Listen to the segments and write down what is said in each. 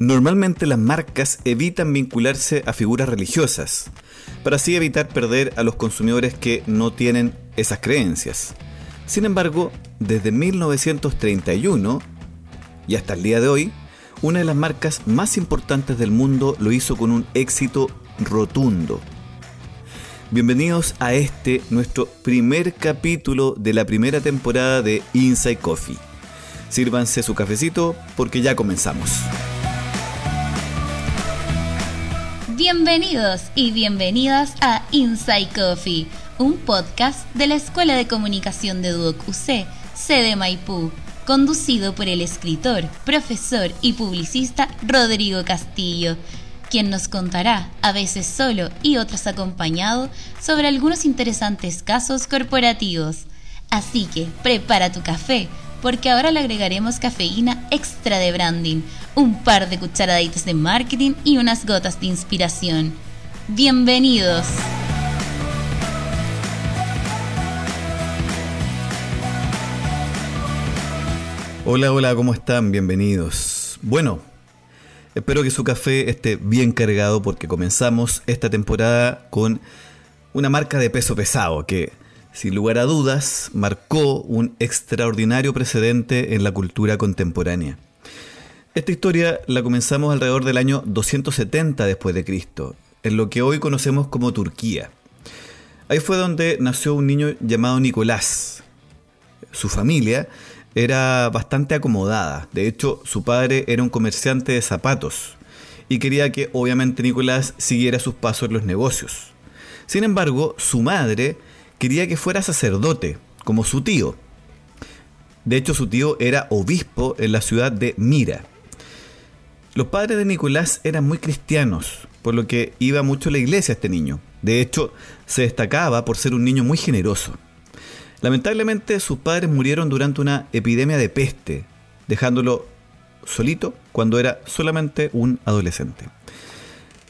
Normalmente las marcas evitan vincularse a figuras religiosas, para así evitar perder a los consumidores que no tienen esas creencias. Sin embargo, desde 1931 y hasta el día de hoy, una de las marcas más importantes del mundo lo hizo con un éxito rotundo. Bienvenidos a este, nuestro primer capítulo de la primera temporada de Inside Coffee. Sírvanse su cafecito porque ya comenzamos. Bienvenidos y bienvenidas a Inside Coffee, un podcast de la Escuela de Comunicación de Duoc UC, sede Maipú, conducido por el escritor, profesor y publicista Rodrigo Castillo, quien nos contará, a veces solo y otras acompañado, sobre algunos interesantes casos corporativos. Así que prepara tu café, porque ahora le agregaremos cafeína extra de branding, un par de cucharaditas de marketing y unas gotas de inspiración. Bienvenidos. Hola, hola, ¿cómo están? Bienvenidos. Bueno, espero que su café esté bien cargado porque comenzamos esta temporada con una marca de peso pesado que sin lugar a dudas, marcó un extraordinario precedente en la cultura contemporánea. Esta historia la comenzamos alrededor del año 270 después de Cristo, en lo que hoy conocemos como Turquía. Ahí fue donde nació un niño llamado Nicolás. Su familia era bastante acomodada, de hecho su padre era un comerciante de zapatos y quería que obviamente Nicolás siguiera sus pasos en los negocios. Sin embargo, su madre quería que fuera sacerdote, como su tío. De hecho, su tío era obispo en la ciudad de Mira. Los padres de Nicolás eran muy cristianos, por lo que iba mucho a la iglesia este niño. De hecho, se destacaba por ser un niño muy generoso. Lamentablemente, sus padres murieron durante una epidemia de peste, dejándolo solito cuando era solamente un adolescente.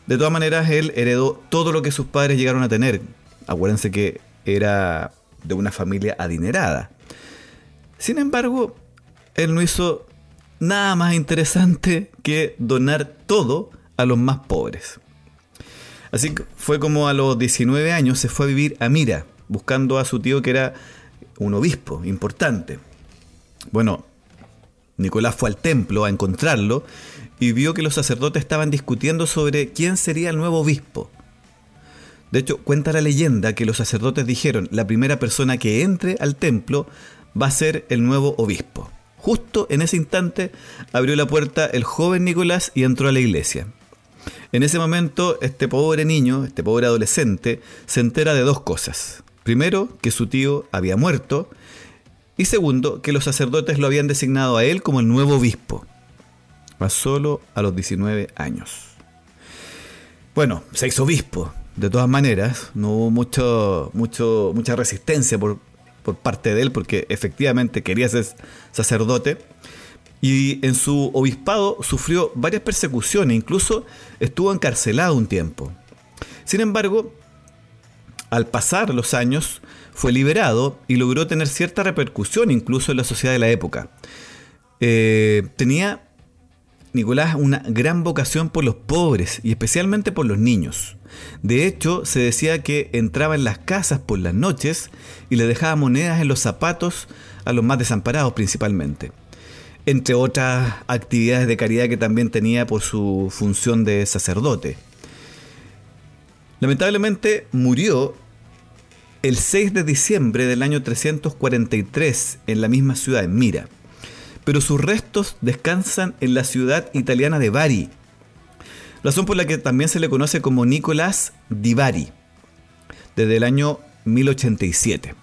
De todas maneras, él heredó todo lo que sus padres llegaron a tener. Acuérdense que era de una familia adinerada. Sin embargo, él no hizo nada más interesante que donar todo a los más pobres. Así que fue como a los 19 años se fue a vivir a Mira, buscando a su tío que era un obispo importante. Bueno, Nicolás fue al templo a encontrarlo y vio que los sacerdotes estaban discutiendo sobre quién sería el nuevo obispo. De hecho, cuenta la leyenda que los sacerdotes dijeron, la primera persona que entre al templo va a ser el nuevo obispo. Justo en ese instante abrió la puerta el joven Nicolás y entró a la iglesia. En ese momento, este pobre niño, este pobre adolescente, se entera de dos cosas. Primero, que su tío había muerto. Y segundo, que los sacerdotes lo habían designado a él como el nuevo obispo. A solo a los 19 años. Bueno, se hizo obispo, de todas maneras, no hubo mucho, mucho, mucha resistencia por, por parte de él, porque efectivamente quería ser sacerdote. Y en su obispado sufrió varias persecuciones, incluso estuvo encarcelado un tiempo. Sin embargo, al pasar los años, fue liberado y logró tener cierta repercusión incluso en la sociedad de la época. Eh, tenía Nicolás una gran vocación por los pobres y especialmente por los niños. De hecho, se decía que entraba en las casas por las noches y le dejaba monedas en los zapatos a los más desamparados principalmente. Entre otras actividades de caridad que también tenía por su función de sacerdote. Lamentablemente murió el 6 de diciembre del año 343 en la misma ciudad, en Mira. Pero sus restos descansan en la ciudad italiana de Bari, razón por la que también se le conoce como Nicolás di Bari, desde el año 1087.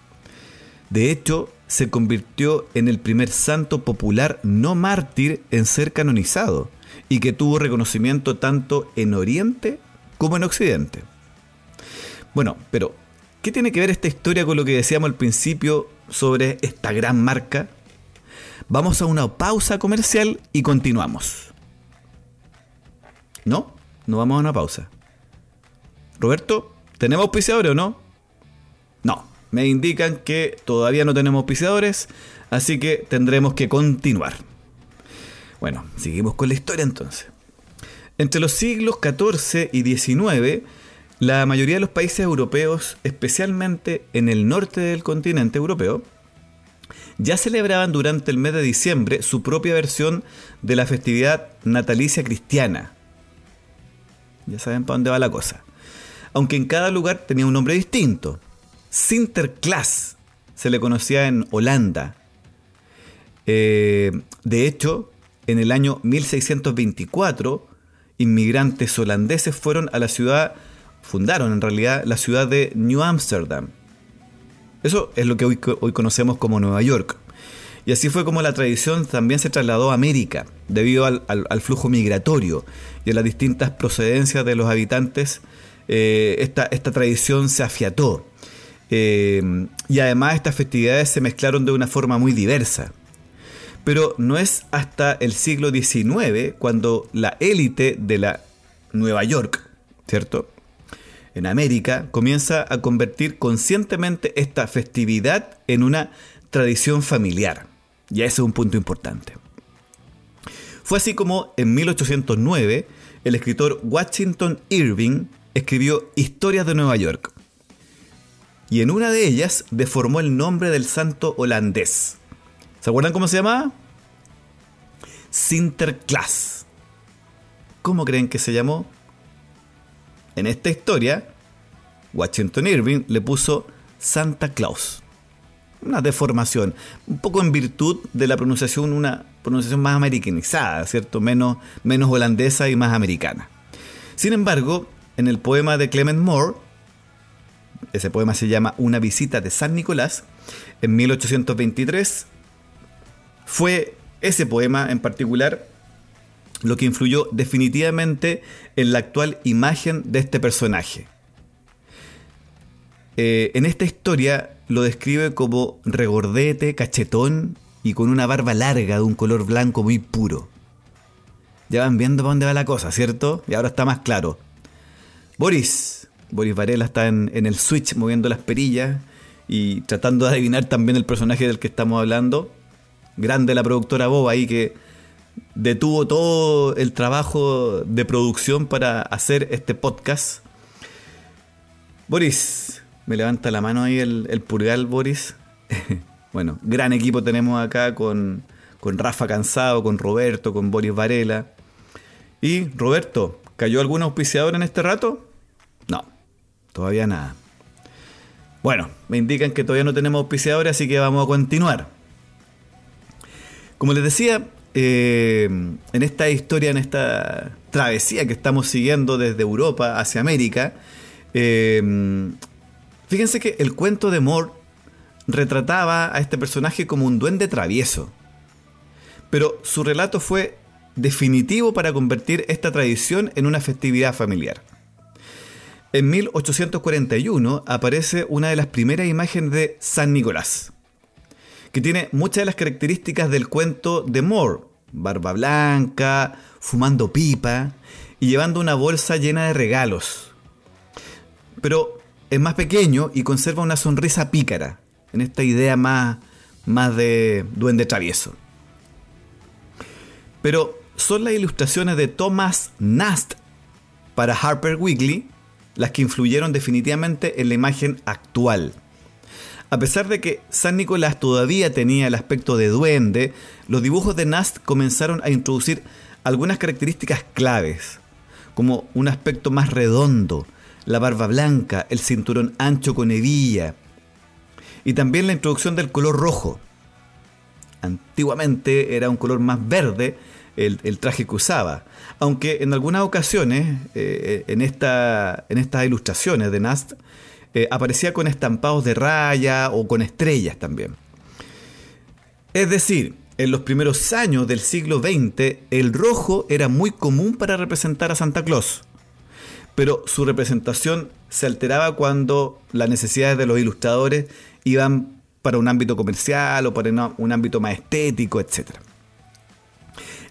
De hecho, se convirtió en el primer santo popular no mártir en ser canonizado y que tuvo reconocimiento tanto en Oriente como en Occidente. Bueno, pero ¿qué tiene que ver esta historia con lo que decíamos al principio sobre esta gran marca? Vamos a una pausa comercial y continuamos. ¿No? No vamos a una pausa. Roberto, ¿tenemos auspiciadores o no? No, me indican que todavía no tenemos auspiciadores, así que tendremos que continuar. Bueno, seguimos con la historia entonces. Entre los siglos XIV y XIX, la mayoría de los países europeos, especialmente en el norte del continente europeo, ya celebraban durante el mes de diciembre su propia versión de la festividad natalicia cristiana. Ya saben para dónde va la cosa. Aunque en cada lugar tenía un nombre distinto. Sinterklaas se le conocía en Holanda. Eh, de hecho, en el año 1624, inmigrantes holandeses fueron a la ciudad, fundaron en realidad la ciudad de New Amsterdam. Eso es lo que hoy, hoy conocemos como Nueva York. Y así fue como la tradición también se trasladó a América, debido al, flujo migratorio y a las distintas procedencias de los habitantes. Eh, esta, esta, tradición se afiató. Eh, y además estas festividades se mezclaron de una forma muy diversa. Pero no es hasta el siglo XIX cuando la élite de la Nueva York, ¿cierto? En América comienza a convertir conscientemente esta festividad en una tradición familiar. Y ese es un punto importante. Fue así como en 1809 el escritor Washington Irving escribió Historias de Nueva York. Y en una de ellas deformó el nombre del santo holandés. ¿Se acuerdan cómo se llamaba? Sinterklaas. ¿Cómo creen que se llamó? En esta historia, Washington Irving le puso Santa Claus una deformación, un poco en virtud de la pronunciación, una pronunciación más americanizada, ¿cierto? Menos, menos holandesa y más americana. Sin embargo, en el poema de Clement Moore, ese poema se llama Una visita de San Nicolás, en 1823, fue ese poema en particular lo que influyó definitivamente en la actual imagen de este personaje. Eh, en esta historia lo describe como regordete, cachetón y con una barba larga de un color blanco muy puro. Ya van viendo para dónde va la cosa, ¿cierto? Y ahora está más claro. Boris, Boris Varela está en, el switch moviendo las perillas y tratando de adivinar también el personaje del que estamos hablando. Grande la productora Bob ahí que detuvo todo el trabajo de producción para hacer este podcast. Boris, me levanta la mano ahí el, el Purgal Boris. bueno, gran equipo tenemos acá con, con Rafa Cansado, con Roberto, con Boris Varela. Y Roberto, ¿cayó algún auspiciador en este rato? No, todavía nada. Bueno, me indican que todavía no tenemos auspiciadores, así que vamos a continuar. Como les decía, eh, en esta historia, en esta travesía que estamos siguiendo desde Europa hacia América, eh, Fíjense que el cuento de Moore retrataba a este personaje como un duende travieso. Pero su relato fue definitivo para convertir esta tradición en una festividad familiar. En 1841 aparece una de las primeras imágenes de San Nicolás, que tiene muchas de las características del cuento de Moore, barba blanca, fumando pipa y llevando una bolsa llena de regalos. Pero es más pequeño y conserva una sonrisa pícara, en esta idea más, más de duende travieso. Pero son las ilustraciones de Thomas Nast para Harper Weekly las que influyeron definitivamente en la imagen actual. A pesar de que San Nicolás todavía tenía el aspecto de duende, los dibujos de Nast comenzaron a introducir algunas características claves, como un aspecto más redondo, la barba blanca, el cinturón ancho con hebilla y también la introducción del color rojo. Antiguamente era un color más verde el, traje que usaba, aunque en algunas ocasiones eh, en, esta, estas ilustraciones de Nast eh, aparecía con estampados de raya o con estrellas también. Es decir, en los primeros años del siglo XX, el rojo era muy común para representar a Santa Claus pero su representación se alteraba cuando las necesidades de los ilustradores iban para un ámbito comercial o para un ámbito más estético, etc.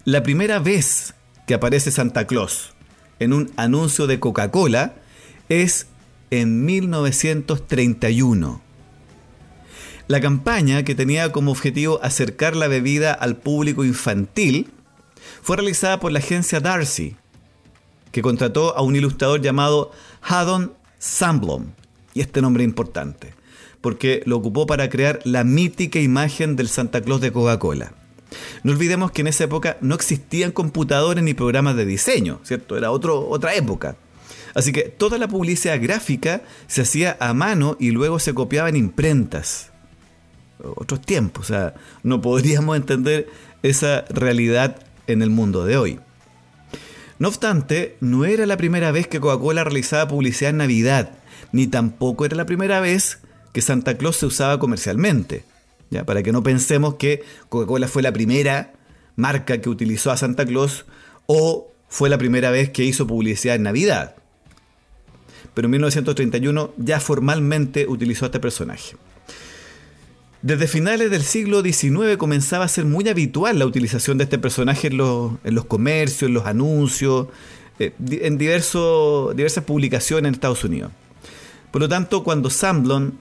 La primera vez que aparece Santa Claus en un anuncio de Coca-Cola es en 1931. La campaña, que tenía como objetivo acercar la bebida al público infantil, fue realizada por la agencia Darcy, que contrató a un ilustrador llamado Haddon Sandblom. Y este nombre es importante, porque lo ocupó para crear la mítica imagen del Santa Claus de Coca-Cola. No olvidemos que en esa época no existían computadores ni programas de diseño, ¿cierto? Era otro, otra época. Así que toda la publicidad gráfica se hacía a mano y luego se copiaba en imprentas. Otros tiempos, o sea, no podríamos entender esa realidad en el mundo de hoy. No obstante, no era la primera vez que Coca-Cola realizaba publicidad en Navidad, ni tampoco era la primera vez que Santa Claus se usaba comercialmente. ¿ya? Para que no pensemos que Coca-Cola fue la primera marca que utilizó a Santa Claus o fue la primera vez que hizo publicidad en Navidad. Pero en 1931 ya formalmente utilizó a este personaje. Desde finales del siglo XIX comenzaba a ser muy habitual la utilización de este personaje en los, comercios, en los anuncios, eh, en diversas publicaciones en Estados Unidos. Por lo tanto, cuando Samblon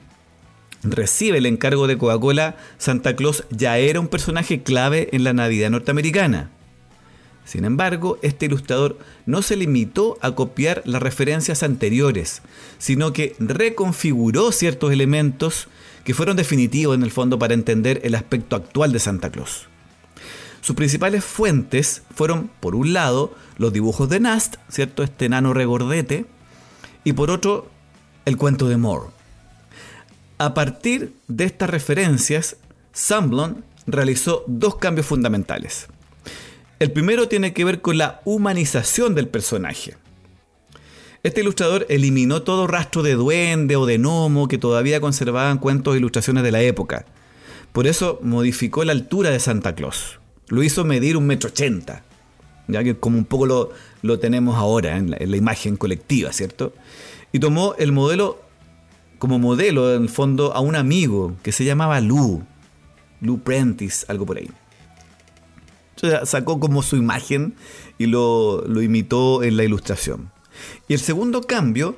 recibe el encargo de Coca-Cola, Santa Claus ya era un personaje clave en la Navidad norteamericana. Sin embargo, este ilustrador no se limitó a copiar las referencias anteriores, sino que reconfiguró ciertos elementos que fueron definitivos en el fondo para entender el aspecto actual de Santa Claus. Sus principales fuentes fueron, por un lado, los dibujos de Nast, ¿cierto? Este enano regordete, y por otro, el cuento de Moore. A partir de estas referencias, Samblon realizó dos cambios fundamentales. El primero tiene que ver con la humanización del personaje. Este ilustrador eliminó todo rastro de duende o de gnomo que todavía conservaban cuentos e ilustraciones de la época. Por eso modificó la altura de Santa Claus. Lo hizo medir un metro ochenta. Ya que como un poco lo, tenemos ahora en la, en la, imagen colectiva, ¿cierto? Y tomó el modelo como modelo, en el fondo, a un amigo que se llamaba Lou. Lou Prentice, algo por ahí sacó como su imagen y lo, imitó en la ilustración. Y el segundo cambio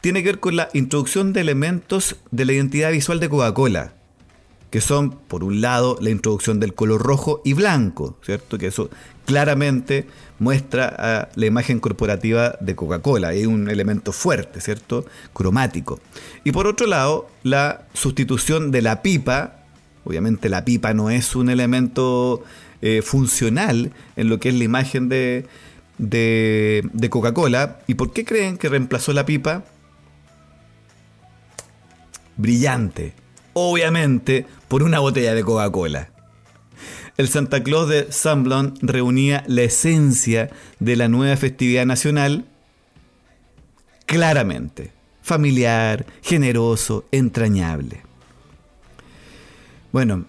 tiene que ver con la introducción de elementos de la identidad visual de Coca-Cola, que son, por un lado, la introducción del color rojo y blanco, ¿cierto? Que eso claramente muestra la imagen corporativa de Coca-Cola, es un elemento fuerte, ¿cierto? Cromático. Y por otro lado, la sustitución de la pipa, obviamente la pipa no es un elemento eh, funcional en lo que es la imagen de, de, Coca-Cola. ¿Y por qué creen que reemplazó la pipa? Brillante. Obviamente por una botella de Coca-Cola. El Santa Claus de Samblon reunía la esencia de la nueva festividad nacional claramente. Familiar, generoso, entrañable. Bueno,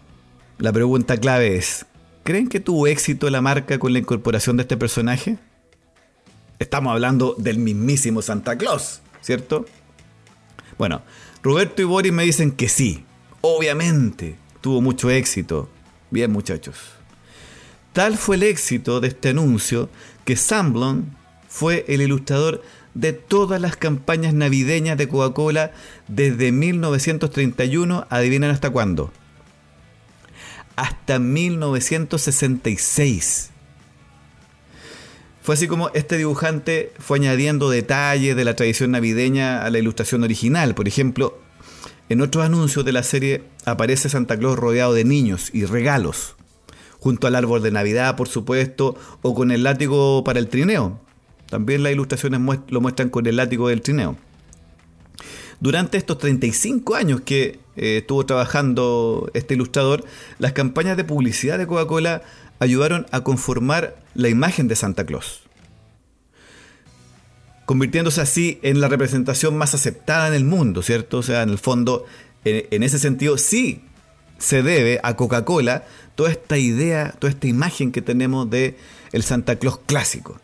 la pregunta clave es, ¿Creen que tuvo éxito la marca con la incorporación de este personaje? Estamos hablando del mismísimo Santa Claus, ¿cierto? Bueno, Roberto y Boris me dicen que sí. Obviamente, tuvo mucho éxito. Bien, muchachos. Tal fue el éxito de este anuncio que Samblon fue el ilustrador de todas las campañas navideñas de Coca-Cola desde 1931, adivinen hasta cuándo, hasta 1966. Fue así como este dibujante fue añadiendo detalles de la tradición navideña a la ilustración original. Por ejemplo, en otros anuncios de la serie aparece Santa Claus rodeado de niños y regalos, junto al árbol de Navidad, por supuesto, o con el látigo para el trineo. También las ilustraciones lo muestran con el látigo del trineo. Durante estos 35 años que eh, estuvo trabajando este ilustrador, las campañas de publicidad de Coca-Cola ayudaron a conformar la imagen de Santa Claus, convirtiéndose así en la representación más aceptada en el mundo, ¿cierto? O sea, en el fondo, en, ese sentido, sí se debe a Coca-Cola toda esta idea, toda esta imagen que tenemos de el Santa Claus clásico.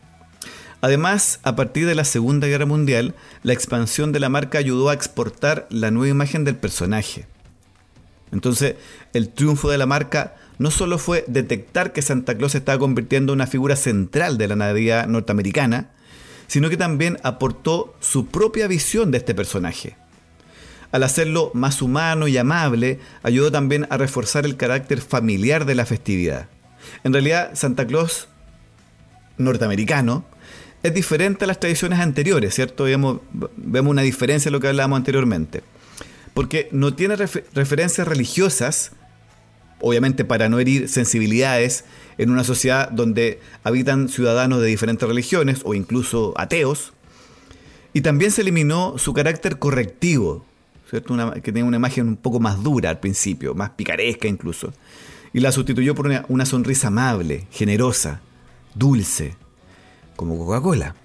Además, a partir de la Segunda Guerra Mundial, la expansión de la marca ayudó a exportar la nueva imagen del personaje. Entonces, el triunfo de la marca no solo fue detectar que Santa Claus se estaba convirtiendo en una figura central de la Navidad norteamericana, sino que también aportó su propia visión de este personaje. Al hacerlo más humano y amable, ayudó también a reforzar el carácter familiar de la festividad. En realidad, Santa Claus norteamericano es diferente a las tradiciones anteriores, ¿cierto? Vemos, vemos una diferencia en lo que hablábamos anteriormente. Porque no tiene referencias religiosas, obviamente para no herir sensibilidades en una sociedad donde habitan ciudadanos de diferentes religiones o incluso ateos. Y también se eliminó su carácter correctivo, que tenía una imagen un poco más dura al principio, más picaresca incluso. Y la sustituyó por una sonrisa amable, generosa, dulce, como Coca-Cola.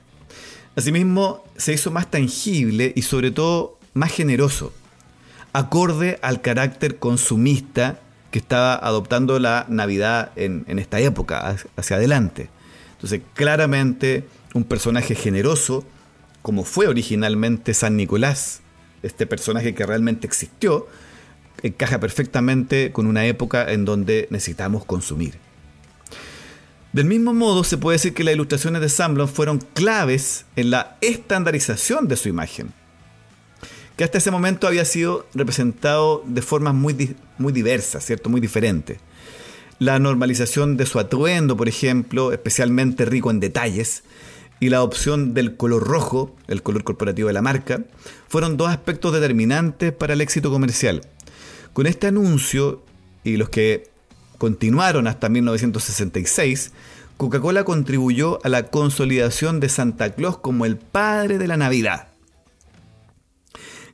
Asimismo, se hizo más tangible y sobre todo más generoso, acorde al carácter consumista que estaba adoptando la Navidad en, esta época, hacia adelante. Entonces, claramente, un personaje generoso, como fue originalmente San Nicolás, este personaje que realmente existió, encaja perfectamente con una época en donde necesitamos consumir. Del mismo modo, se puede decir que las ilustraciones de Samblon fueron claves en la estandarización de su imagen, que hasta ese momento había sido representado de formas muy, muy diversas, ¿cierto? Muy diferentes. La normalización de su atuendo, por ejemplo, especialmente rico en detalles, y la opción del color rojo, el color corporativo de la marca, fueron dos aspectos determinantes para el éxito comercial. Con este anuncio y los que continuaron hasta 1966, Coca-Cola contribuyó a la consolidación de Santa Claus como el padre de la Navidad.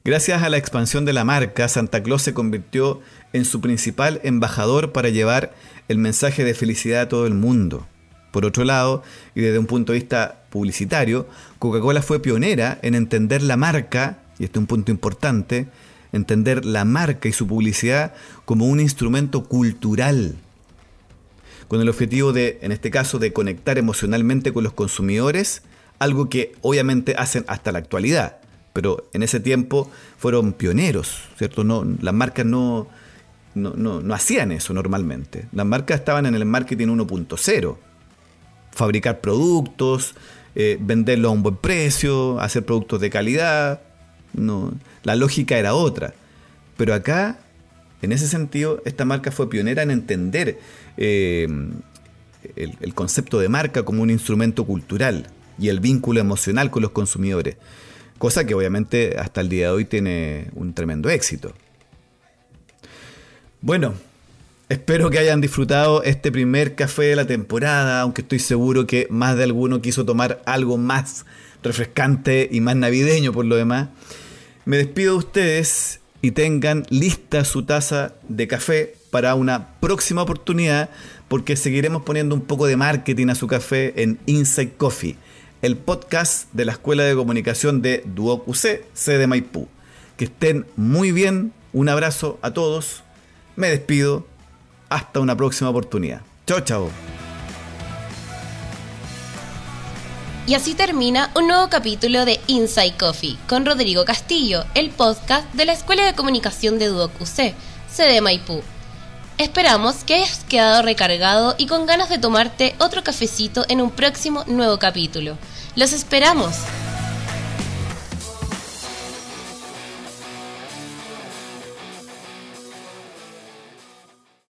Gracias a la expansión de la marca, Santa Claus se convirtió en su principal embajador para llevar el mensaje de felicidad a todo el mundo. Por otro lado, y desde un punto de vista publicitario, Coca-Cola fue pionera en entender la marca, y este es un punto importante, entender la marca y su publicidad como un instrumento cultural, con el objetivo de, en este caso, de conectar emocionalmente con los consumidores, algo que obviamente hacen hasta la actualidad, pero en ese tiempo fueron pioneros, ¿cierto? No, las marcas no, no, hacían eso normalmente. Las marcas estaban en el marketing 1.0, fabricar productos, eh, venderlos a un buen precio, hacer productos de calidad, no, la lógica era otra. Pero acá, en ese sentido, esta marca fue pionera en entender eh, el, concepto de marca como un instrumento cultural y el vínculo emocional con los consumidores. Cosa que obviamente hasta el día de hoy tiene un tremendo éxito. Bueno, espero que hayan disfrutado este primer café de la temporada, aunque estoy seguro que más de alguno quiso tomar algo más refrescante y más navideño por lo demás. Me despido de ustedes y tengan lista su taza de café para una próxima oportunidad porque seguiremos poniendo un poco de marketing a su café en Inside Coffee, el podcast de la Escuela de Comunicación de UC, sede Maipú. Que estén muy bien, un abrazo a todos, me despido, hasta una próxima oportunidad. Chao, chao. Y así termina un nuevo capítulo de Inside Coffee con Rodrigo Castillo, el podcast de la Escuela de Comunicación de Duoc UC, sede Maipú. Esperamos que hayas quedado recargado y con ganas de tomarte otro cafecito en un próximo nuevo capítulo. ¡Los esperamos!